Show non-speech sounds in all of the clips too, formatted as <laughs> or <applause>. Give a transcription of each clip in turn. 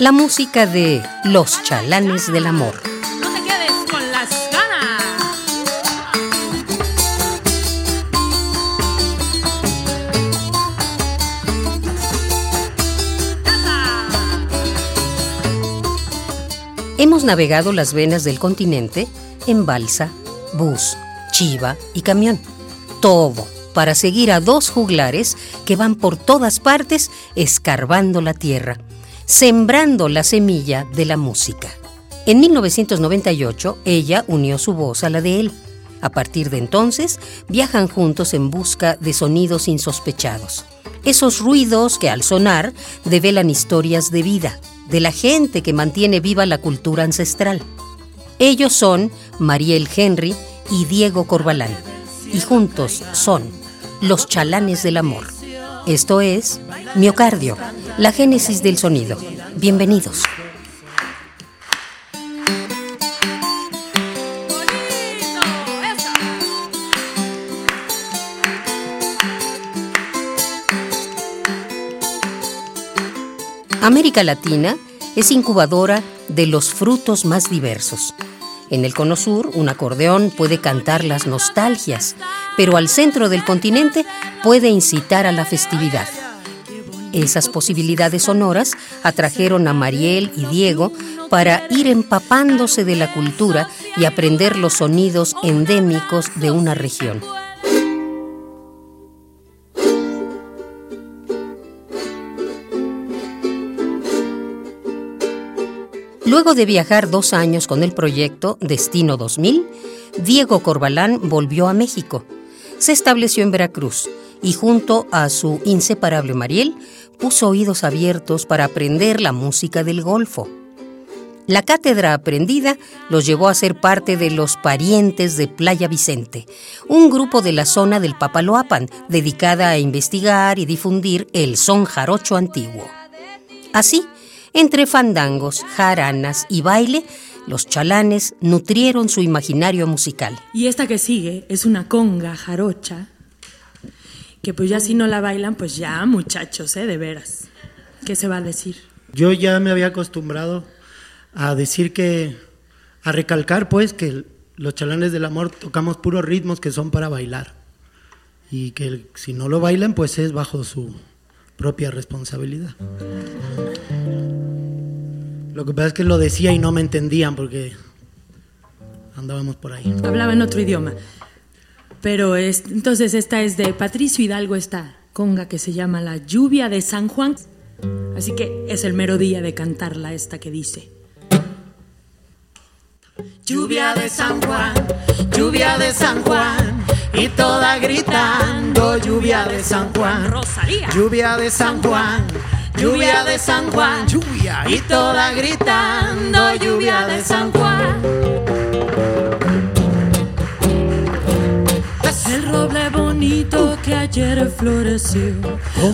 La música de Los Chalanes del Amor. No te quedes con las ganas. Hemos navegado las venas del continente en balsa, bus, chiva y camión. Todo para seguir a dos juglares que van por todas partes escarbando la tierra, sembrando la semilla de la música. En 1998 ella unió su voz a la de él. A partir de entonces viajan juntos en busca de sonidos insospechados. Esos ruidos que al sonar develan historias de vida, de la gente que mantiene viva la cultura ancestral. Ellos son Mariel Henry y Diego Corbalán, y juntos son los chalanes del amor. Esto es Miocardio, la génesis del sonido. Bienvenidos. América Latina es incubadora de los frutos más diversos. En el Cono Sur, un acordeón puede cantar las nostalgias, pero al centro del continente puede incitar a la festividad. Esas posibilidades sonoras atrajeron a Mariel y Diego para ir empapándose de la cultura y aprender los sonidos endémicos de una región. Luego de viajar dos años con el proyecto Destino 2000, Diego Corbalán volvió a México. Se estableció en Veracruz y junto a su inseparable Mariel puso oídos abiertos para aprender la música del Golfo. La cátedra aprendida los llevó a ser parte de los Parientes de Playa Vicente, un grupo de la zona del Papaloapan dedicada a investigar y difundir el son jarocho antiguo. Así, entre fandangos, jaranas y baile, los chalanes nutrieron su imaginario musical. Y esta que sigue es una conga jarocha. Que pues ya si no la bailan, pues ya muchachos, ¿eh? De veras. ¿Qué se va a decir? Yo ya me había acostumbrado a decir que, a recalcar pues que los chalanes del amor tocamos puros ritmos que son para bailar. Y que si no lo bailan, pues es bajo su propia responsabilidad. Lo que pasa es que lo decía y no me entendían porque andábamos por ahí. Hablaba en otro idioma. Pero es, entonces esta es de Patricio Hidalgo, esta conga que se llama La lluvia de San Juan. Así que es el mero día de cantarla esta que dice. Lluvia de San Juan, lluvia de San Juan, y toda gritando, lluvia de San Juan, Rosalía. lluvia de San Juan, lluvia de San Juan, lluvia, y toda gritando, lluvia de San Juan. El roble bonito que ayer floreció.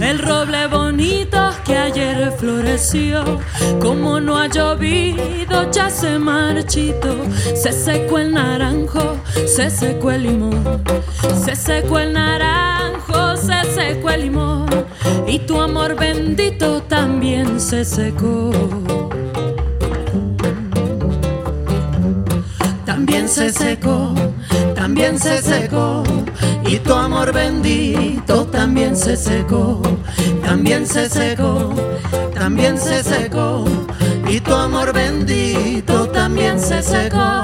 El roble bonito que ayer floreció. Como no ha llovido, ya se marchito. Se secó el naranjo, se secó el limón. Se secó el naranjo, se secó el limón. Y tu amor bendito también se secó. También se secó, también se secó, y tu amor bendito también se secó, también se secó, también se secó, y tu amor bendito también se secó.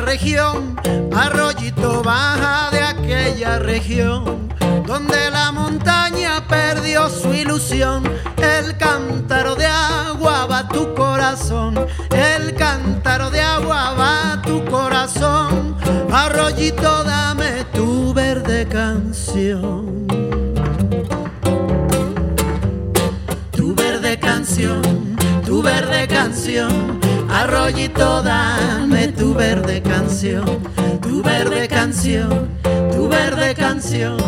región, arroyito baja de aquella región, donde la montaña perdió su ilusión, el cántaro de agua va tu corazón, el cántaro de agua va tu corazón, arroyito dame tu verde canción. Tu verde canción, tu verde canción. Arroyito dame tu verde canción, tu verde canción, tu verde canción.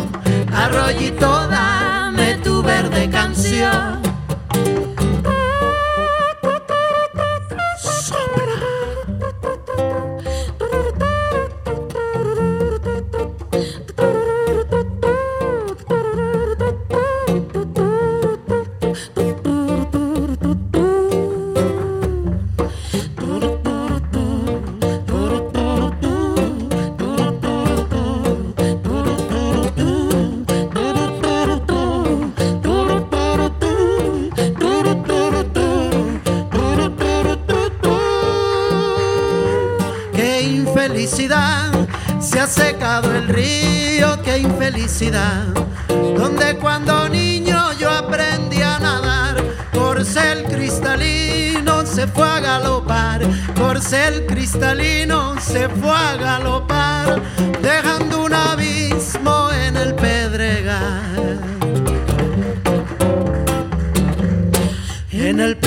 Arroyito dame tu verde canción. El río, qué infelicidad. Donde cuando niño yo aprendí a nadar, corcel cristalino se fue a galopar, corcel cristalino se fue a galopar, dejando un abismo en el pedregal. En el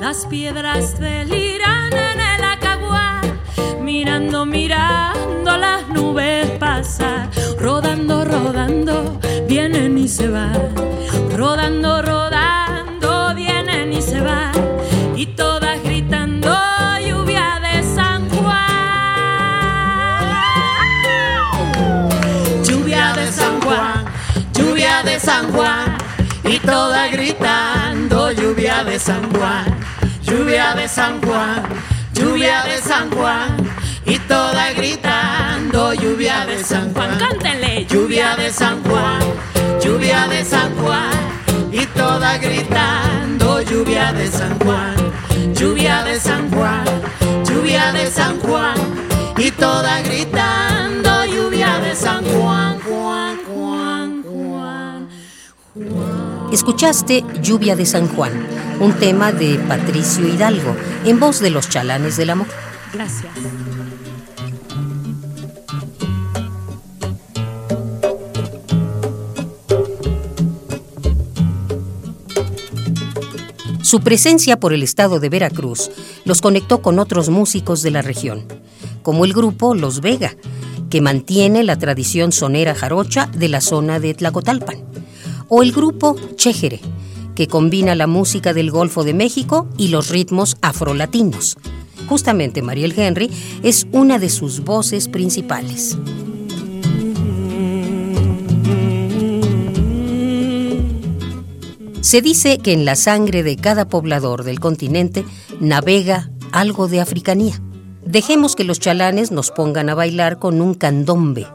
Las piedras deliran en el acaguar, mirando, mirando las nubes pasar, rodando, rodando, vienen y se van, rodando, rodando, vienen y se van, y todas gritando lluvia de San Juan. Lluvia de San Juan, lluvia de San Juan, y todas gritando lluvia de San Juan lluvia de San Juan, lluvia de San Juan, y toda gritando lluvia de San Juan. Cántenle, lluvia de San Juan, lluvia de San Juan, y toda gritando lluvia de San Juan, lluvia de San Juan, lluvia de San Juan, y toda gritando lluvia de San Juan, Escuchaste Lluvia de San Juan un tema de Patricio Hidalgo, en voz de los chalanes del amor. Gracias. Su presencia por el estado de Veracruz los conectó con otros músicos de la región, como el grupo Los Vega, que mantiene la tradición sonera jarocha de la zona de Tlacotalpan, o el grupo Chéjere, que combina la música del Golfo de México y los ritmos afrolatinos. Justamente Mariel Henry es una de sus voces principales. Se dice que en la sangre de cada poblador del continente navega algo de africanía. Dejemos que los chalanes nos pongan a bailar con un candombe,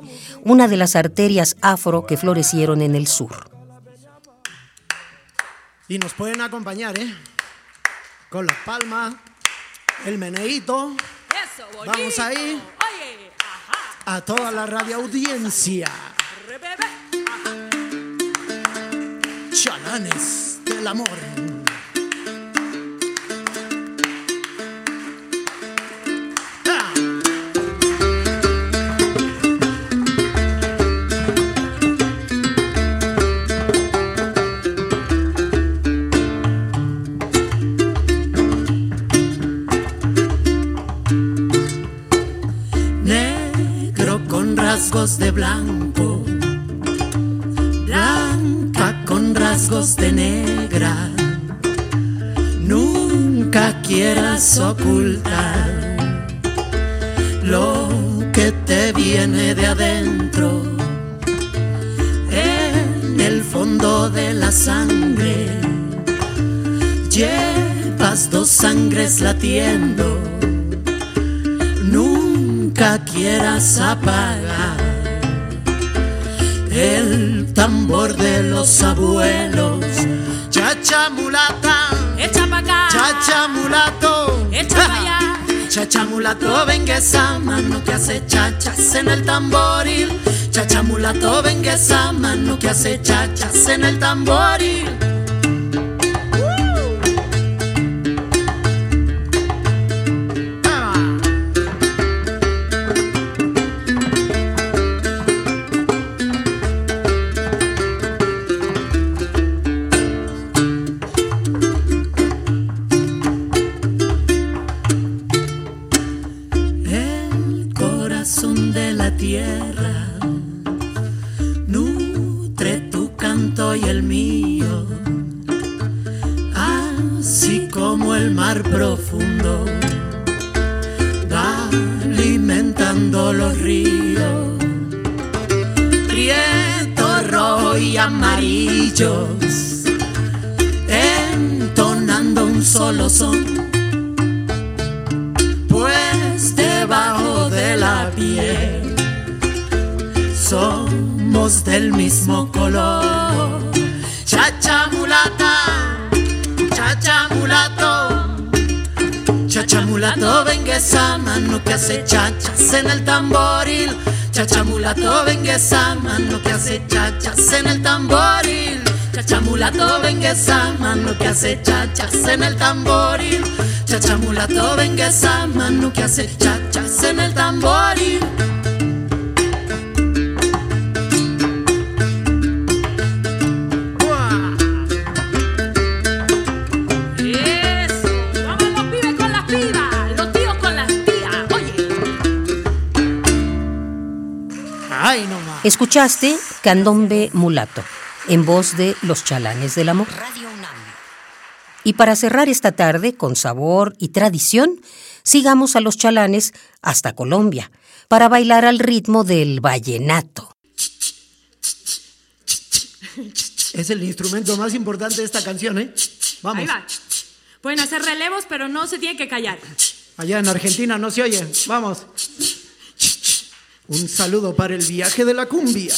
una de las arterias afro que florecieron en el sur. Y nos pueden acompañar, ¿eh? Con la palma, el meneíto. Eso, Vamos ahí. Oye, ajá. A toda la radio audiencia. Chalanes del amor. Blanco, blanca con rasgos de negra. Nunca quieras ocultar lo que te viene de adentro, en el fondo de la sangre. Llevas dos sangres latiendo. Nunca quieras apagar el tambor de los abuelos. Chacha mulata, echa pa' acá, chacha mulato, echa pa' allá. <laughs> Chacha mulato, venga esa mano que hace chachas en el tamboril. Chacha mulato, venga esa mano que hace chachas en el tamboril. Y amarillos, entonando un solo son pues debajo de la piel somos del mismo color. Chacha mulata, chacha mulato, chacha mulato, venga esa mano que hace chachas en el tamboril. Chacha mulato, venga esa mano que hace chachas en el tamboril. Chacha mulato, venga esa mano que hace chachas en el tamboril. Chacha mulato, venga esa mano que hace chachas en el tamboril. Ay, no más. Escuchaste Candombe Mulato, en voz de Los Chalanes del Amor. Y para cerrar esta tarde con sabor y tradición, sigamos a los chalanes hasta Colombia, para bailar al ritmo del vallenato. Es el instrumento más importante de esta canción, ¿eh? Vamos. Ahí va. Pueden hacer relevos, pero no se tienen que callar. Allá en Argentina no se oye. Vamos. Un saludo para el viaje de la cumbia.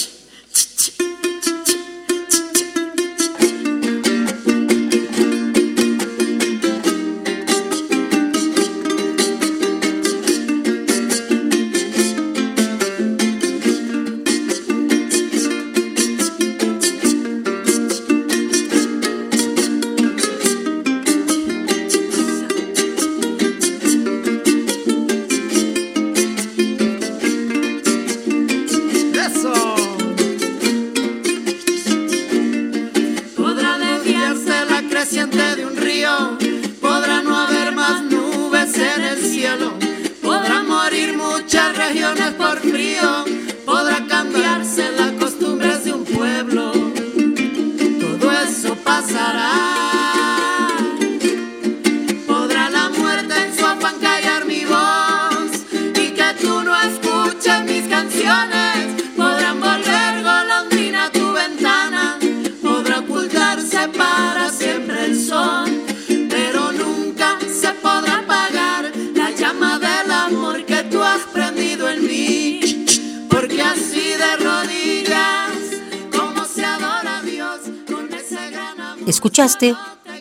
Escuchaste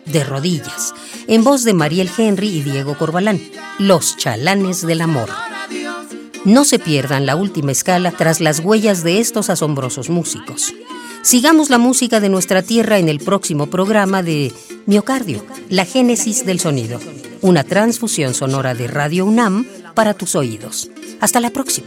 De Rodillas, en voz de Mariel Henry y Diego Corbalán, Los Chalanes del Amor. No se pierdan la última escala tras las huellas de estos asombrosos músicos. Sigamos la música de nuestra tierra en el próximo programa de Miocardio, la génesis del sonido, una transfusión sonora de Radio UNAM para tus oídos. Hasta la próxima.